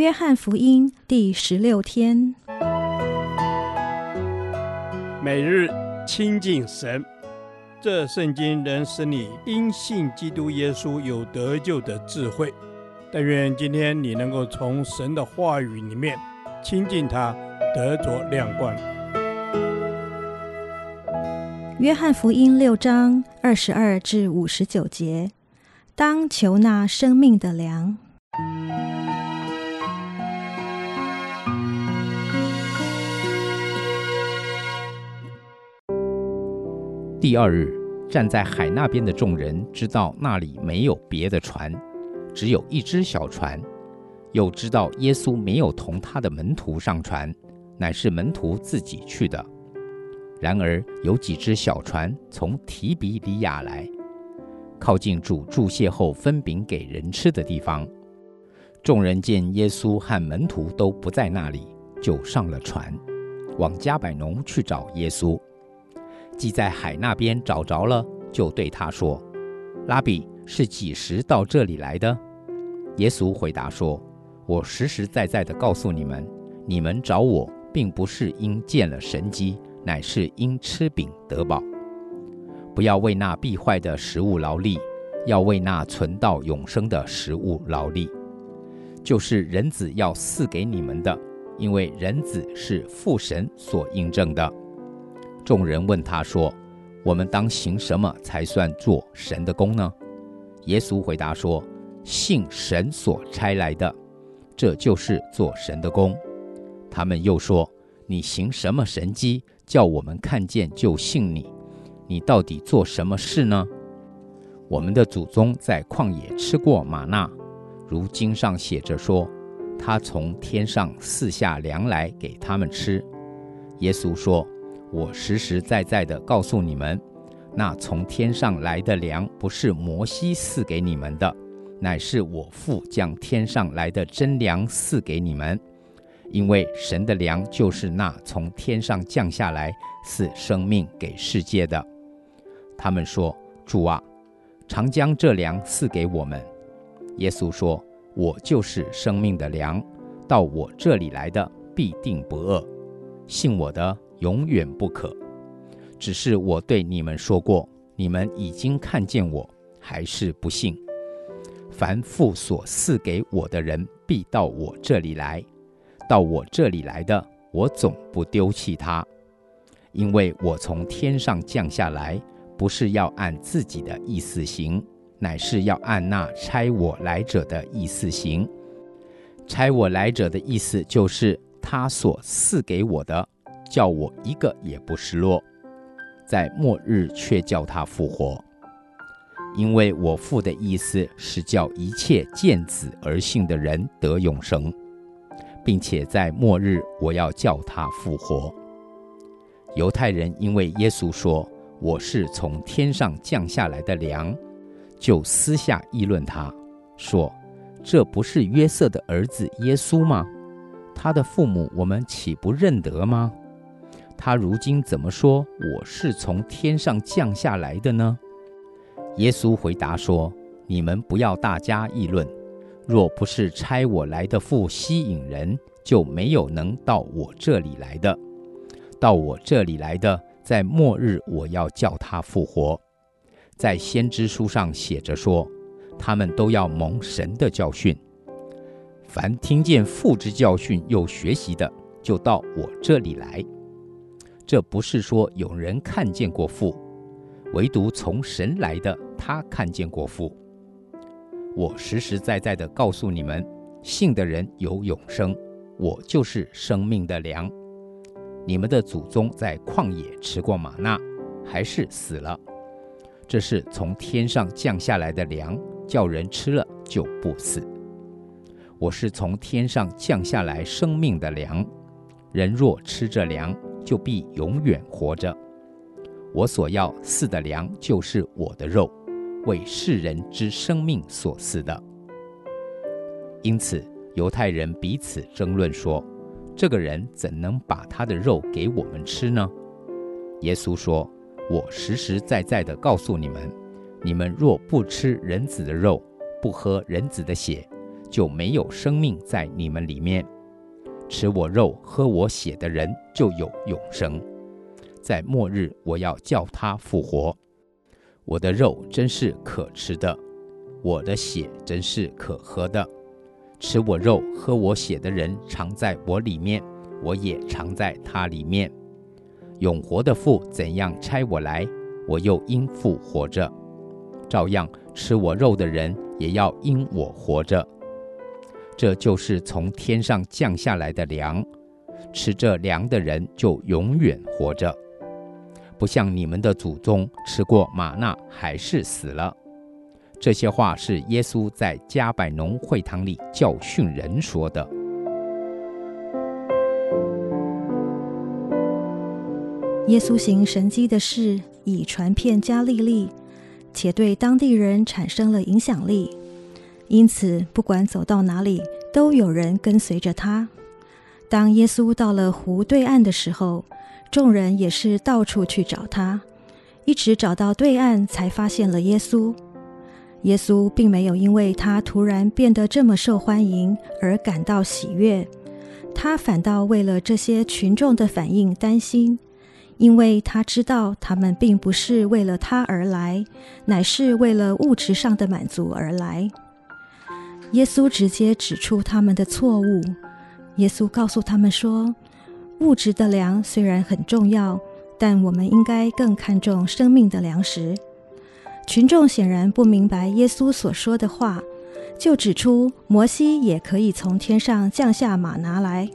约翰福音第十六天，每日亲近神，这圣经能使你因信基督耶稣有得救的智慧。但愿今天你能够从神的话语里面亲近他，得着亮光。约翰福音六章二十二至五十九节，当求那生命的粮。第二日，站在海那边的众人知道那里没有别的船，只有一只小船，又知道耶稣没有同他的门徒上船，乃是门徒自己去的。然而有几只小船从提比里亚来，靠近主祝谢后分饼给人吃的地方。众人见耶稣和门徒都不在那里，就上了船，往加百农去找耶稣。既在海那边找着了，就对他说：“拉比，是几时到这里来的？”耶稣回答说：“我实实在在的告诉你们，你们找我，并不是因见了神迹。”乃是因吃饼得饱，不要为那必坏的食物劳力，要为那存到永生的食物劳力，就是人子要赐给你们的，因为人子是父神所印证的。众人问他说：“我们当行什么才算做神的工呢？”耶稣回答说：“信神所差来的，这就是做神的工。”他们又说：“你行什么神迹？”叫我们看见就信你，你到底做什么事呢？我们的祖宗在旷野吃过吗哪，如经上写着说，他从天上四下粮来给他们吃。耶稣说：“我实实在在的告诉你们，那从天上来的粮不是摩西赐给你们的，乃是我父将天上来的真粮赐给你们。”因为神的粮就是那从天上降下来赐生命给世界的。他们说：“主啊，常将这粮赐给我们。”耶稣说：“我就是生命的粮，到我这里来的必定不饿，信我的永远不可。只是我对你们说过，你们已经看见我，还是不信。凡父所赐给我的人，必到我这里来。”到我这里来的，我总不丢弃他，因为我从天上降下来，不是要按自己的意思行，乃是要按那差我来者的意思行。差我来者的意思就是他所赐给我的，叫我一个也不失落，在末日却叫他复活。因为我父的意思是叫一切见子而信的人得永生。并且在末日，我要叫他复活。犹太人因为耶稣说我是从天上降下来的粮，就私下议论他，说：“这不是约瑟的儿子耶稣吗？他的父母我们岂不认得吗？他如今怎么说我是从天上降下来的呢？”耶稣回答说：“你们不要大家议论。”若不是差我来的父吸引人，就没有能到我这里来的。到我这里来的，在末日我要叫他复活。在先知书上写着说，他们都要蒙神的教训。凡听见父之教训又学习的，就到我这里来。这不是说有人看见过父，唯独从神来的，他看见过父。我实实在在的告诉你们，信的人有永生，我就是生命的粮。你们的祖宗在旷野吃过吗哪，还是死了。这是从天上降下来的粮，叫人吃了就不死。我是从天上降下来生命的粮，人若吃这粮，就必永远活着。我所要赐的粮，就是我的肉。为世人之生命所赐的，因此犹太人彼此争论说：“这个人怎能把他的肉给我们吃呢？”耶稣说：“我实实在在的告诉你们，你们若不吃人子的肉，不喝人子的血，就没有生命在你们里面。吃我肉、喝我血的人就有永生，在末日我要叫他复活。我的肉真是可吃的，我的血真是可喝的。吃我肉、喝我血的人常在我里面，我也常在他里面。永活的父怎样差我来，我又因父活着，照样吃我肉的人也要因我活着。这就是从天上降下来的粮，吃这粮的人就永远活着，不像你们的祖宗吃过吗哪还是死了。这些话是耶稣在加百农会堂里教训人说的。耶稣行神迹的事已传遍加利利，且对当地人产生了影响力。因此，不管走到哪里，都有人跟随着他。当耶稣到了湖对岸的时候，众人也是到处去找他，一直找到对岸，才发现了耶稣。耶稣并没有因为他突然变得这么受欢迎而感到喜悦，他反倒为了这些群众的反应担心，因为他知道他们并不是为了他而来，乃是为了物质上的满足而来。耶稣直接指出他们的错误。耶稣告诉他们说：“物质的粮虽然很重要，但我们应该更看重生命的粮食。”群众显然不明白耶稣所说的话，就指出摩西也可以从天上降下马拿来。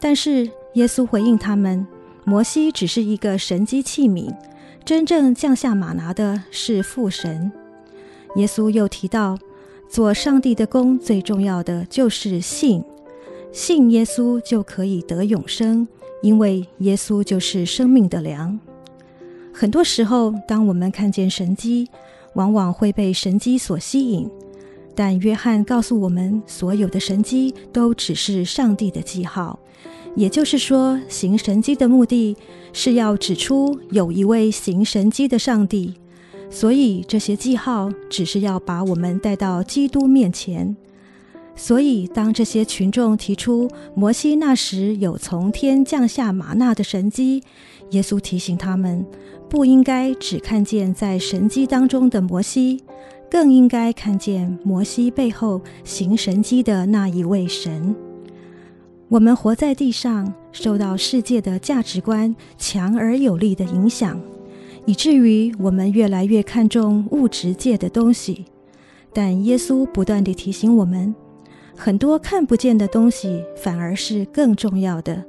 但是耶稣回应他们：“摩西只是一个神迹器皿，真正降下马拿的是父神。”耶稣又提到。做上帝的工，最重要的就是信，信耶稣就可以得永生，因为耶稣就是生命的粮。很多时候，当我们看见神迹，往往会被神迹所吸引，但约翰告诉我们，所有的神迹都只是上帝的记号，也就是说，行神迹的目的是要指出有一位行神迹的上帝。所以这些记号只是要把我们带到基督面前。所以当这些群众提出摩西那时有从天降下吗哪的神迹，耶稣提醒他们，不应该只看见在神迹当中的摩西，更应该看见摩西背后行神迹的那一位神。我们活在地上，受到世界的价值观强而有力的影响。以至于我们越来越看重物质界的东西，但耶稣不断地提醒我们，很多看不见的东西反而是更重要的。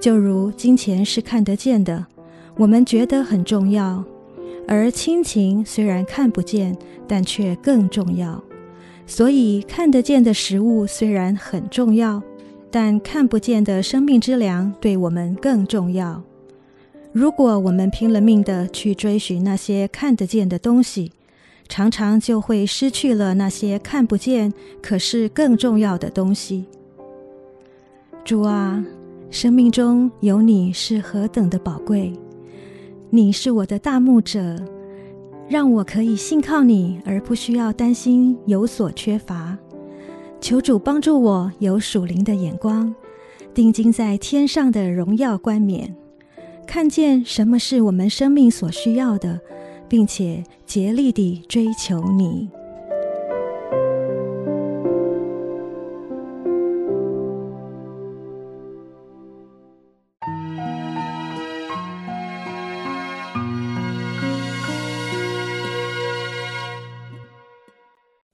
就如金钱是看得见的，我们觉得很重要；而亲情虽然看不见，但却更重要。所以看得见的食物虽然很重要，但看不见的生命之粮对我们更重要。如果我们拼了命地去追寻那些看得见的东西，常常就会失去了那些看不见可是更重要的东西。主啊，生命中有你是何等的宝贵！你是我的大牧者，让我可以信靠你，而不需要担心有所缺乏。求主帮助我有属灵的眼光，定睛在天上的荣耀冠冕。看见什么是我们生命所需要的，并且竭力地追求你。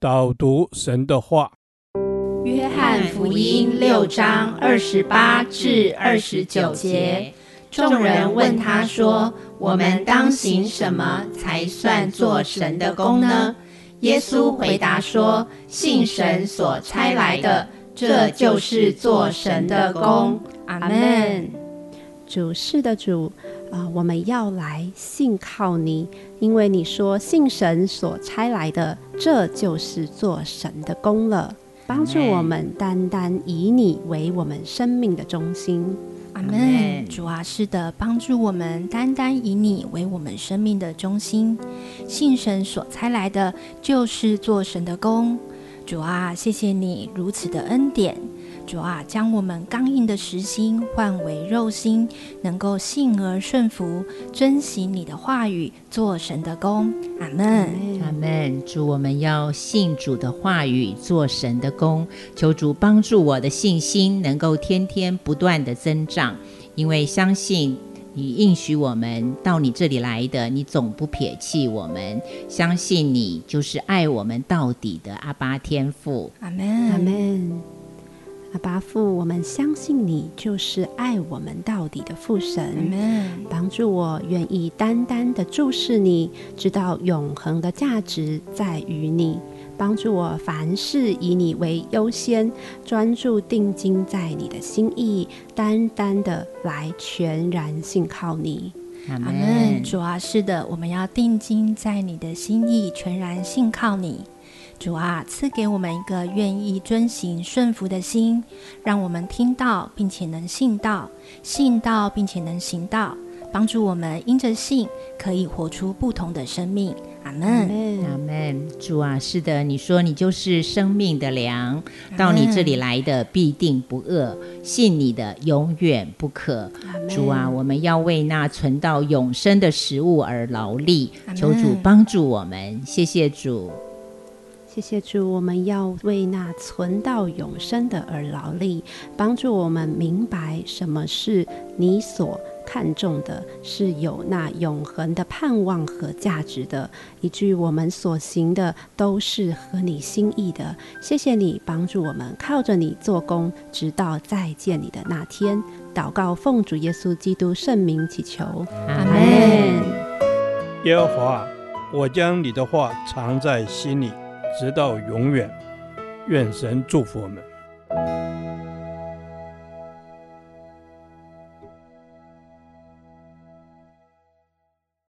导读神的话，《约翰福音》六章二十八至二十九节。众人问他说：“我们当行什么才算做神的功呢？”耶稣回答说：“信神所差来的，这就是做神的功。”阿门。主是的主啊、呃，我们要来信靠你，因为你说信神所差来的，这就是做神的功了。帮助我们单单以你为我们生命的中心。阿门，主啊，是的，帮助我们单单以你为我们生命的中心，信神所差来的，就是做神的工。主啊，谢谢你如此的恩典。主啊，将我们刚硬的实心换为肉心，能够信而顺服，遵行你的话语，做神的工。阿门，阿门。主，我们要信主的话语，做神的工。求主帮助我的信心，能够天天不断的增长，因为相信你应许我们到你这里来的，你总不撇弃我们。相信你就是爱我们到底的阿巴天父。阿门，阿门。阿爸父，我们相信你就是爱我们到底的父神。帮助我愿意单单的注视你，知道永恒的价值在于你。帮助我凡事以你为优先，专注定睛在你的心意，单单的来全然信靠你。阿门。主啊，是的，我们要定睛在你的心意，全然信靠你。主啊，赐给我们一个愿意遵行顺服的心，让我们听到并且能信到，信到并且能行到，帮助我们因着信可以活出不同的生命。阿门，阿门。主啊，是的，你说你就是生命的粮，到你这里来的必定不饿，信你的永远不渴。主啊，我们要为那存到永生的食物而劳力，求主帮助我们。谢谢主。谢谢主，我们要为那存到永生的而劳力，帮助我们明白什么是你所看重的，是有那永恒的盼望和价值的，以至于我们所行的都是合你心意的。谢谢你帮助我们，靠着你做工，直到再见你的那天。祷告奉主耶稣基督圣名祈求，阿门。耶和华，我将你的话藏在心里。直到永远，愿神祝福我们。